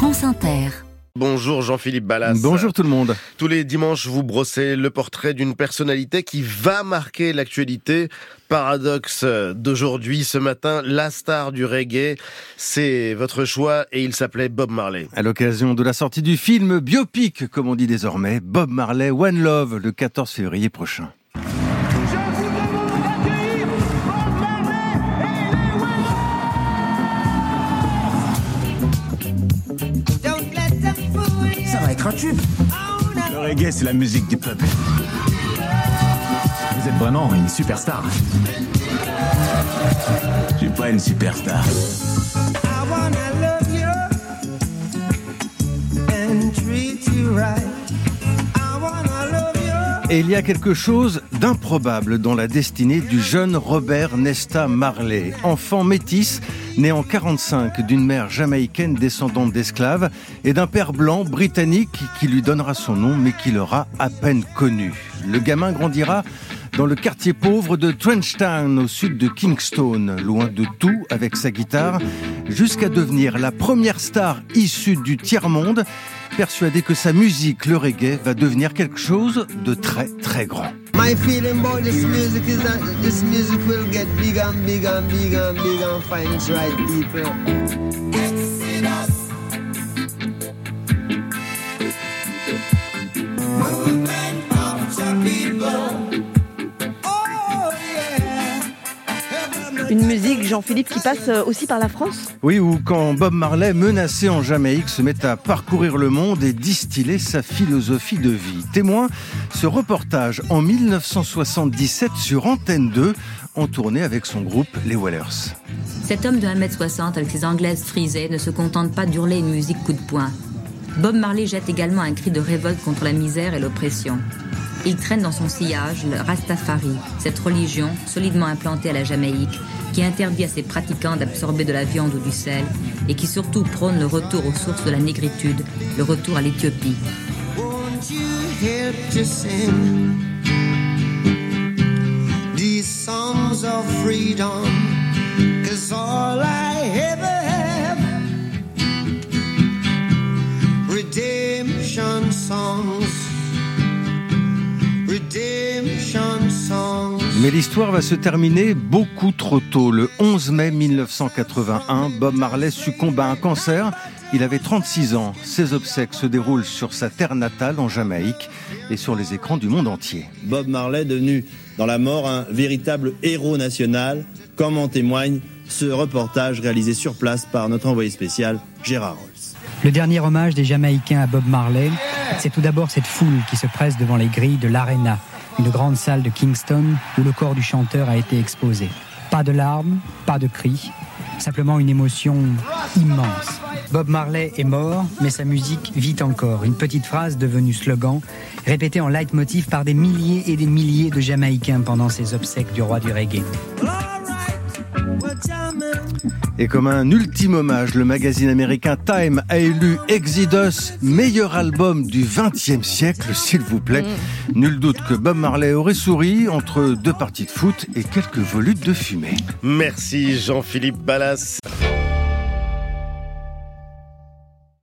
France Inter. Bonjour Jean-Philippe Ballas. Bonjour tout le monde. Tous les dimanches, vous brossez le portrait d'une personnalité qui va marquer l'actualité. Paradoxe d'aujourd'hui, ce matin, la star du reggae. C'est votre choix et il s'appelait Bob Marley. À l'occasion de la sortie du film biopic, comme on dit désormais, Bob Marley One Love, le 14 février prochain. Un tube. Le reggae, c'est la musique du peuple. Vous êtes vraiment une superstar. Je suis pas une superstar. I wanna love you and treat you right. Et il y a quelque chose d'improbable dans la destinée du jeune Robert Nesta Marley, enfant métis, né en 45 d'une mère jamaïcaine descendante d'esclaves et d'un père blanc britannique qui lui donnera son nom mais qui l'aura à peine connu. Le gamin grandira dans le quartier pauvre de Trenchtown, au sud de Kingston, loin de tout avec sa guitare, jusqu'à devenir la première star issue du tiers-monde, persuadé que sa musique, le reggae, va devenir quelque chose de très très grand. Une musique, Jean-Philippe, qui passe euh, aussi par la France Oui, ou quand Bob Marley, menacé en Jamaïque, se met à parcourir le monde et distiller sa philosophie de vie. Témoin, ce reportage en 1977 sur Antenne 2, en tournée avec son groupe Les Wellers. Cet homme de 1m60 avec ses anglaises frisées ne se contente pas d'hurler une musique coup de poing. Bob Marley jette également un cri de révolte contre la misère et l'oppression. Il traîne dans son sillage le Rastafari, cette religion solidement implantée à la Jamaïque, qui interdit à ses pratiquants d'absorber de la viande ou du sel, et qui surtout prône le retour aux sources de la négritude, le retour à l'Éthiopie. Mais l'histoire va se terminer beaucoup trop tôt. Le 11 mai 1981, Bob Marley succombe à un cancer. Il avait 36 ans. Ses obsèques se déroulent sur sa terre natale en Jamaïque et sur les écrans du monde entier. Bob Marley devenu dans la mort un véritable héros national, comme en témoigne ce reportage réalisé sur place par notre envoyé spécial Gérard Rolls. Le dernier hommage des Jamaïcains à Bob Marley, c'est tout d'abord cette foule qui se presse devant les grilles de l'Arena, une grande salle de Kingston où le corps du chanteur a été exposé. Pas de larmes, pas de cris, simplement une émotion immense. Bob Marley est mort, mais sa musique vit encore. Une petite phrase devenue slogan, répétée en leitmotiv par des milliers et des milliers de Jamaïcains pendant ses obsèques du roi du reggae. Et comme un ultime hommage, le magazine américain Time a élu Exodus meilleur album du XXe siècle, s'il vous plaît. Nul doute que Bob Marley aurait souri entre deux parties de foot et quelques volutes de fumée. Merci Jean-Philippe Ballas.